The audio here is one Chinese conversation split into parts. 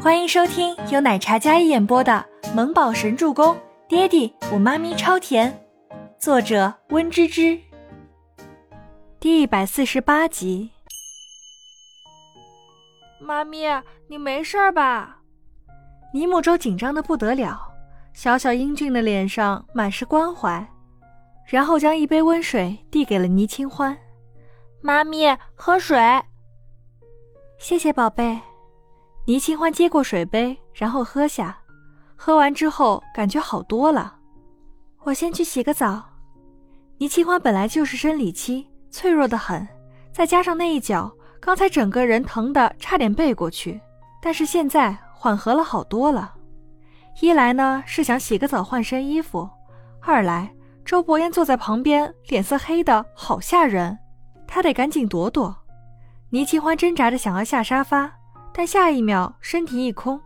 欢迎收听由奶茶一演播的《萌宝神助攻》，爹地我妈咪超甜，作者温芝芝。第一百四十八集。妈咪，你没事吧？尼木舟紧张的不得了，小小英俊的脸上满是关怀，然后将一杯温水递给了倪清欢。妈咪，喝水。谢谢宝贝。倪清欢接过水杯，然后喝下。喝完之后，感觉好多了。我先去洗个澡。倪清欢本来就是生理期，脆弱的很，再加上那一脚，刚才整个人疼的差点背过去。但是现在缓和了好多了。一来呢是想洗个澡换身衣服，二来周伯言坐在旁边，脸色黑的好吓人，他得赶紧躲躲。倪清欢挣扎着想要下沙发。但下一秒，身体一空，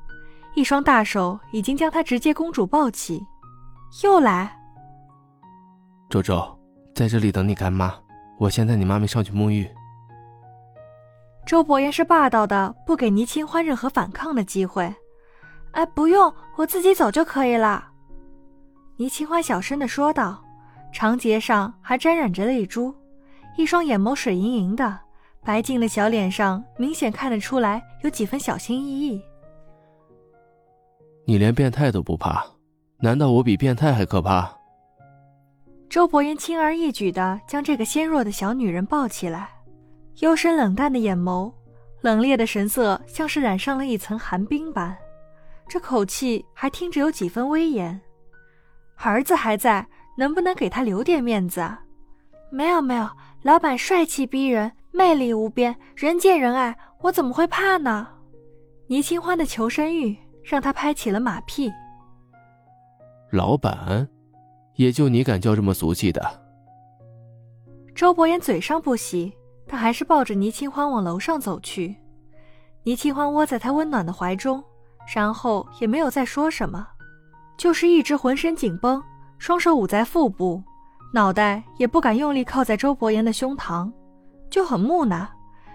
一双大手已经将他直接公主抱起。又来，周周，在这里等你干妈，我先带你妈咪上去沐浴。周伯言是霸道的，不给倪清欢任何反抗的机会。哎，不用，我自己走就可以了。倪清欢小声的说道，长睫上还沾染着泪珠，一双眼眸水盈盈的。白净的小脸上明显看得出来有几分小心翼翼。你连变态都不怕，难道我比变态还可怕？周伯言轻而易举的将这个纤弱的小女人抱起来，幽深冷淡的眼眸，冷冽的神色，像是染上了一层寒冰般。这口气还听着有几分威严。儿子还在，能不能给他留点面子啊？没有没有，老板帅气逼人。魅力无边，人见人爱，我怎么会怕呢？倪清欢的求生欲让他拍起了马屁。老板，也就你敢叫这么俗气的？周伯言嘴上不喜，但还是抱着倪清欢往楼上走去。倪清欢窝在他温暖的怀中，然后也没有再说什么，就是一直浑身紧绷，双手捂在腹部，脑袋也不敢用力靠在周伯言的胸膛。就很木讷，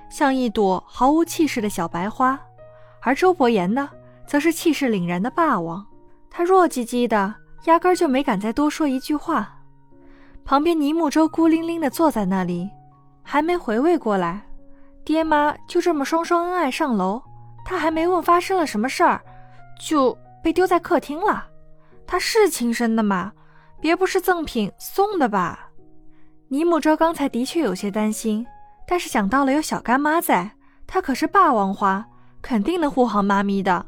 像一朵毫无气势的小白花，而周伯言呢，则是气势凛然的霸王。他弱唧唧的，压根就没敢再多说一句话。旁边倪木舟孤零零的坐在那里，还没回味过来，爹妈就这么双双恩爱上楼，他还没问发生了什么事儿，就被丢在客厅了。他是亲生的吗？别不是赠品送的吧？倪木舟刚才的确有些担心。但是想到了有小干妈在，她可是霸王花，肯定能护好妈咪的。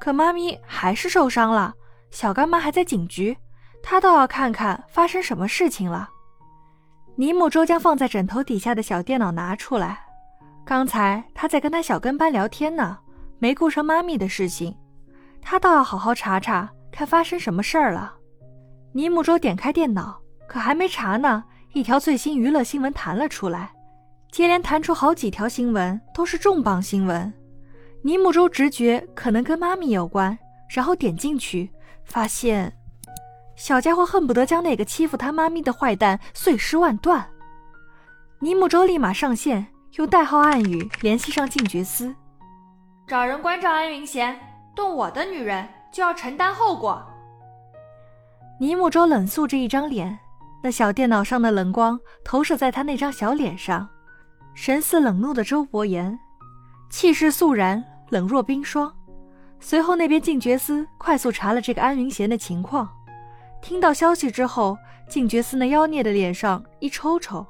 可妈咪还是受伤了，小干妈还在警局，她倒要看看发生什么事情了。尼木舟将放在枕头底下的小电脑拿出来，刚才他在跟他小跟班聊天呢，没顾上妈咪的事情，他倒要好好查查，看发生什么事儿了。尼木舟点开电脑，可还没查呢，一条最新娱乐新闻弹了出来。接连弹出好几条新闻，都是重磅新闻。尼木舟直觉可能跟妈咪有关，然后点进去，发现小家伙恨不得将那个欺负他妈咪的坏蛋碎尸万段。尼木舟立马上线，用代号暗语联系上静觉司，找人关照安云贤，动我的女人就要承担后果。尼木舟冷肃着一张脸，那小电脑上的冷光投射在他那张小脸上。神似冷怒的周伯言，气势肃然，冷若冰霜。随后那边静觉司快速查了这个安云贤的情况，听到消息之后，静觉司那妖孽的脸上一抽抽，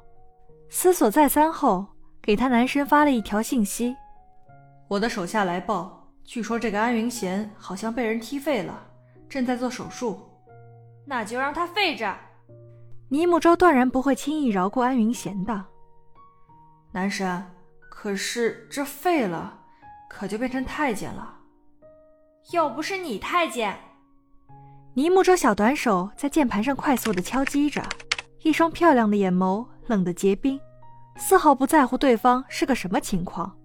思索再三后，给他男神发了一条信息：“我的手下来报，据说这个安云贤好像被人踢废了，正在做手术。那就让他废着。”倪木舟断然不会轻易饶过安云贤的。男神，可是这废了，可就变成太监了。又不是你太监。尼木舟小短手在键盘上快速的敲击着，一双漂亮的眼眸冷得结冰，丝毫不在乎对方是个什么情况。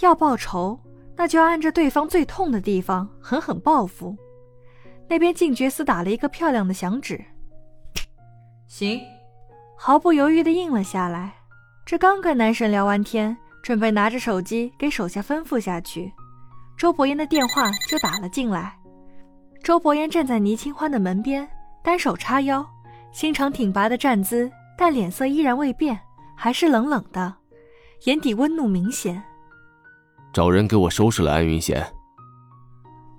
要报仇，那就要按着对方最痛的地方狠狠报复。那边静觉司打了一个漂亮的响指，行，毫不犹豫的应了下来。这刚跟男神聊完天，准备拿着手机给手下吩咐下去，周伯言的电话就打了进来。周伯言站在倪清欢的门边，单手叉腰，心肠挺拔的站姿，但脸色依然未变，还是冷冷的，眼底温怒明显。找人给我收拾了安云贤。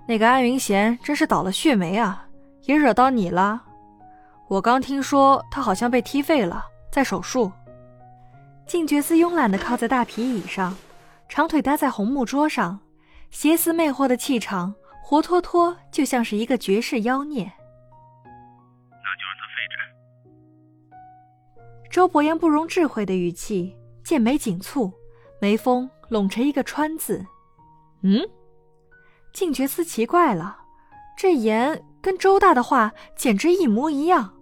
那个安云贤真是倒了血霉啊，也惹到你了。我刚听说他好像被踢废了，在手术。静觉寺慵懒地靠在大皮椅上，长腿搭在红木桌上，邪思魅惑的气场，活脱脱就像是一个绝世妖孽。那就让他飞着。周伯言不容置喙的语气，剑眉紧蹙，眉峰拢成一个川字。嗯。静觉寺奇怪了，这言跟周大的话简直一模一样。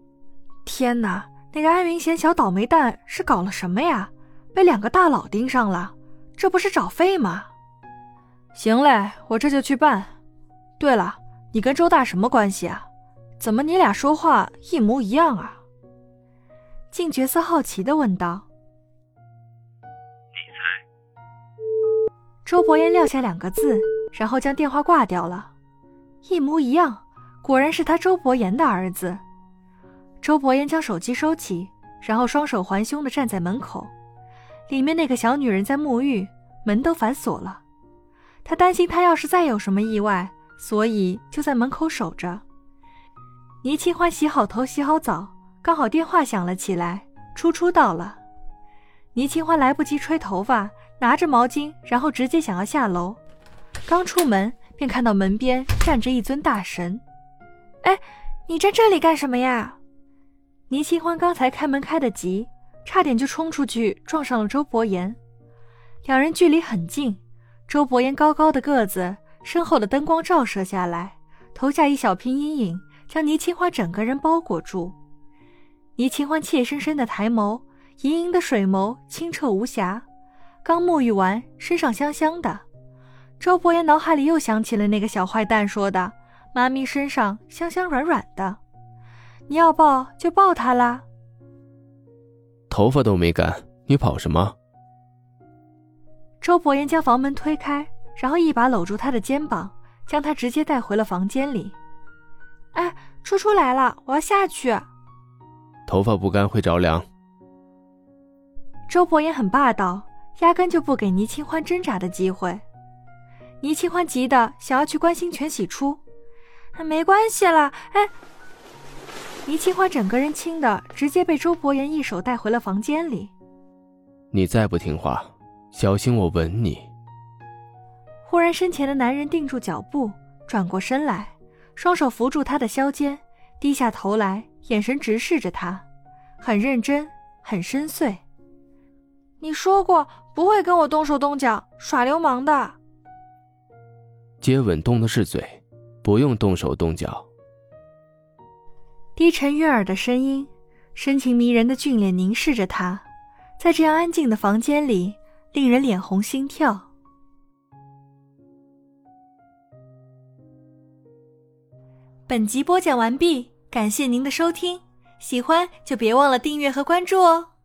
天哪，那个安云贤小倒霉蛋是搞了什么呀？被两个大佬盯上了，这不是找废吗？行嘞，我这就去办。对了，你跟周大什么关系啊？怎么你俩说话一模一样啊？静觉色好奇的问道。你猜？周伯言撂下两个字。然后将电话挂掉了，一模一样，果然是他周伯言的儿子。周伯言将手机收起，然后双手环胸的站在门口，里面那个小女人在沐浴，门都反锁了。他担心她要是再有什么意外，所以就在门口守着。倪清欢洗好头、洗好澡，刚好电话响了起来，初初到了。倪清欢来不及吹头发，拿着毛巾，然后直接想要下楼。刚出门，便看到门边站着一尊大神。哎，你站这里干什么呀？倪清欢刚才开门开得急，差点就冲出去撞上了周伯言。两人距离很近，周伯言高高的个子，身后的灯光照射下来，投下一小片阴影，将倪清欢整个人包裹住。倪清欢怯生生的抬眸，盈盈的水眸清澈无瑕，刚沐浴完，身上香香的。周伯言脑海里又想起了那个小坏蛋说的：“妈咪身上香香软软的，你要抱就抱她啦。”头发都没干，你跑什么？周伯言将房门推开，然后一把搂住他的肩膀，将他直接带回了房间里。哎，初初来了，我要下去。头发不干会着凉。周伯言很霸道，压根就不给倪清欢挣扎的机会。倪清欢急得想要去关心全喜初，没关系了。哎，倪清欢整个人轻的直接被周伯言一手带回了房间里。你再不听话，小心我吻你！忽然，身前的男人定住脚步，转过身来，双手扶住她的削肩，低下头来，眼神直视着她，很认真，很深邃。你说过不会跟我动手动脚、耍流氓的。接吻动的是嘴，不用动手动脚。低沉悦耳的声音，深情迷人的俊脸凝视着他，在这样安静的房间里，令人脸红心跳。本集播讲完毕，感谢您的收听，喜欢就别忘了订阅和关注哦。